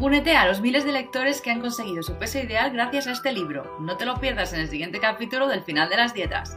Únete a los miles de lectores que han conseguido su peso ideal gracias a este libro. No te lo pierdas en el siguiente capítulo del final de las dietas.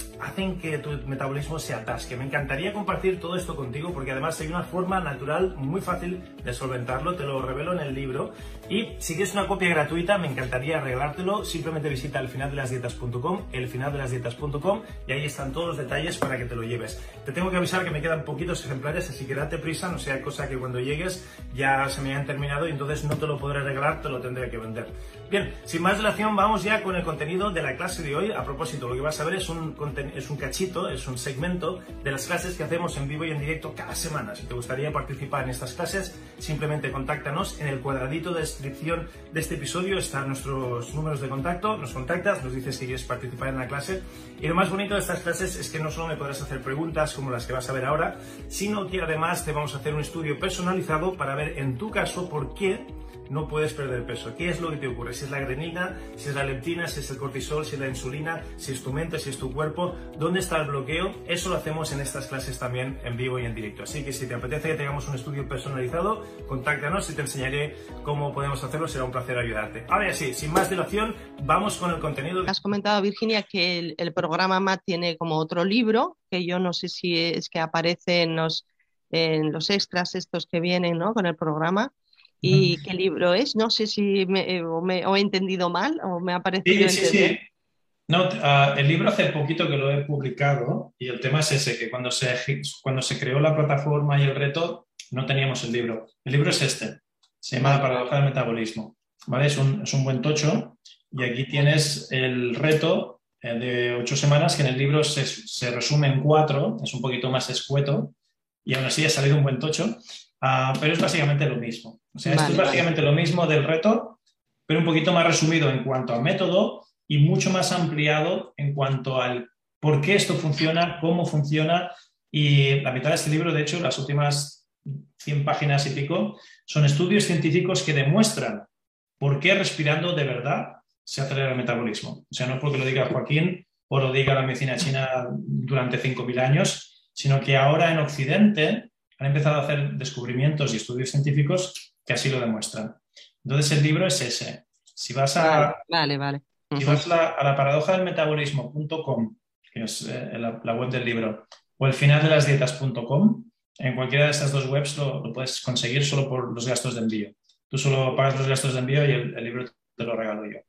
hacen que tu metabolismo se atasque. Me encantaría compartir todo esto contigo porque además hay una forma natural muy fácil de solventarlo, te lo revelo en el libro. Y si quieres una copia gratuita, me encantaría regalártelo. Simplemente visita elfinaldelasdietas.com, elfinaldelasdietas.com y ahí están todos los detalles para que te lo lleves. Te tengo que avisar que me quedan poquitos ejemplares, así que date prisa, no sea cosa que cuando llegues ya se me hayan terminado y entonces no te lo podré regalar, te lo tendré que vender. Bien, sin más dilación, vamos ya con el contenido de la clase de hoy. A propósito, lo que vas a ver es un, es un cachito, es un segmento de las clases que hacemos en vivo y en directo cada semana. Si te gustaría participar en estas clases, simplemente contáctanos. En el cuadradito de descripción de este episodio están nuestros números de contacto. Nos contactas, nos dices si quieres participar en la clase. Y lo más bonito de estas clases es que no solo me podrás hacer preguntas como las que vas a ver ahora, sino que además te vamos a hacer un estudio personalizado para ver en tu caso por qué no puedes perder peso. ¿Qué es lo que te ocurre? Si es la grenina, si es la leptina, si es el cortisol, si es la insulina, si es tu mente, si es tu cuerpo, ¿dónde está el bloqueo? Eso lo hacemos en estas clases también en vivo y en directo. Así que si te apetece que tengamos un estudio personalizado, contáctanos y te enseñaré cómo podemos hacerlo. Será un placer ayudarte. Ahora sí, sin más dilación, vamos con el contenido. Has comentado, Virginia, que el, programa MAT tiene como otro libro, que yo no sé si es que aparece en los, en los extras estos que vienen ¿no? con el programa. ¿Y qué libro es? No sé si me, eh, o, me, he entendido mal o me ha parecido. Sí, sí, sí. No, uh, el libro hace poquito que lo he publicado y el tema es ese, que cuando se, cuando se creó la plataforma y el reto no teníamos el libro. El libro es este, se llama La paradoja del metabolismo. ¿vale? Es, un, es un buen tocho y aquí tienes el reto eh, de ocho semanas que en el libro se, se resume en cuatro, es un poquito más escueto y aún así ha salido un buen tocho. Uh, pero es básicamente lo mismo. O sea, vale, esto es básicamente vale. lo mismo del reto, pero un poquito más resumido en cuanto a método y mucho más ampliado en cuanto al por qué esto funciona, cómo funciona. Y la mitad de este libro, de hecho, las últimas 100 páginas y pico, son estudios científicos que demuestran por qué respirando de verdad se acelera el metabolismo. O sea, no porque lo diga Joaquín o lo diga la medicina china durante 5.000 años, sino que ahora en Occidente han empezado a hacer descubrimientos y estudios científicos que así lo demuestran. Entonces el libro es ese. Si vas a, vale, vale, Si vas la, a la paradoja del metabolismo.com, que es eh, la, la, web del libro, o el final de las dietas.com, en cualquiera de estas dos webs lo, lo, puedes conseguir solo por los gastos de envío. Tú solo pagas los gastos de envío y el, el libro te lo regalo yo.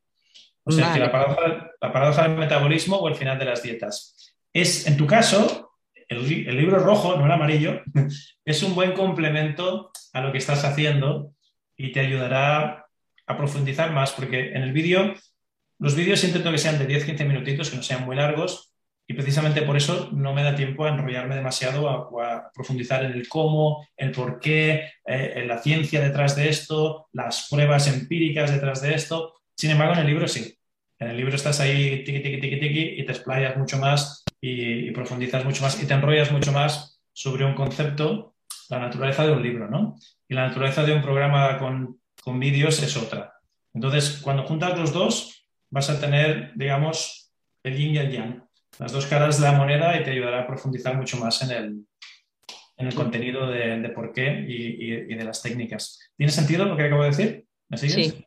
O sea, vale. que la paradoja, la paradoja del metabolismo o el final de las dietas. Es, en tu caso, el, el, libro rojo, no el amarillo, es un buen complemento a lo que estás haciendo y te ayudará a profundizar más, porque en el vídeo, los vídeos intento que sean de 10-15 minutitos, que no sean muy largos, y precisamente por eso no me da tiempo a enrollarme demasiado a, a profundizar en el cómo, el por qué, eh, en la ciencia detrás de esto, las pruebas empíricas detrás de esto. Sin embargo, en el libro sí. En el libro estás ahí tiqui, tiqui, tiqui, tiqui, y te explayas mucho más y, y, profundizas mucho más y te enrollas mucho más sobre un concepto la naturaleza de un libro, ¿no? Y la naturaleza de un programa con, con vídeos es otra. Entonces, cuando juntas los dos, vas a tener, digamos, el yin y el yang, las dos caras de la moneda y te ayudará a profundizar mucho más en el, en el contenido de, por qué y, de las técnicas. ¿Tiene sentido lo que acabo de decir? Sí.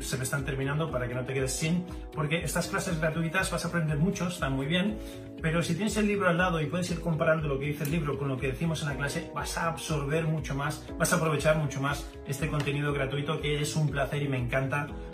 se me están terminando, para que no te quedes sin, porque estas clases gratuitas vas a aprender mucho, están muy bien, pero si tienes el libro al lado y puedes ir comparando lo que dice el libro con lo que decimos en la clase, vas a absorber mucho más, vas a aprovechar mucho más este contenido gratuito que es un placer y me encanta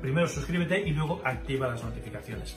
primero suscríbete y luego activa las notificaciones.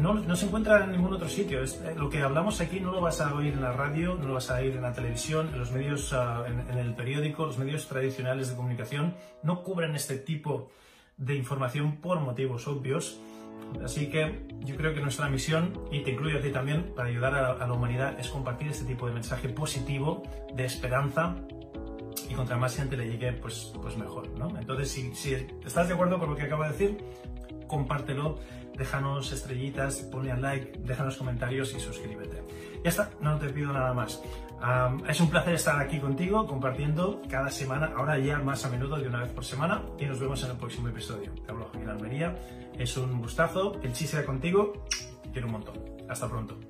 no, se encuentra en ningún otro sitio. Eh, lo que hablamos aquí no lo vas a oír en la radio, no lo vas a oír en la televisión, en los medios, ah, en, el periódico, los medios tradicionales de comunicación no cubren este tipo de información por motivos obvios. Así que yo creo que nuestra misión, y te incluyo a ti también, para ayudar a, la humanidad, es compartir este tipo de mensaje positivo, de esperanza, y contra más gente le llegue, pues, pues mejor, ¿no? Entonces, si, si estás de acuerdo con lo que acabo de decir, compártelo déjanos estrellitas, ponle al like, déjanos comentarios y suscríbete. Ya está, no te pido nada más. es un placer estar aquí contigo compartiendo cada semana, ahora ya más a menudo de una vez por semana y nos vemos en el próximo episodio. Te hablo Joaquín Almería, es un gustazo, el chiste contigo, quiero un montón. Hasta pronto.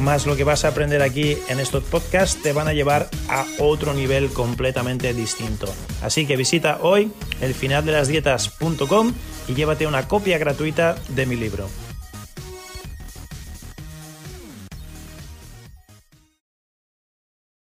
más lo que vas a aprender aquí en estos podcasts te van a llevar a otro nivel completamente distinto. Así que visita hoy el finaldelasdietas.com y llévate una copia gratuita de mi libro.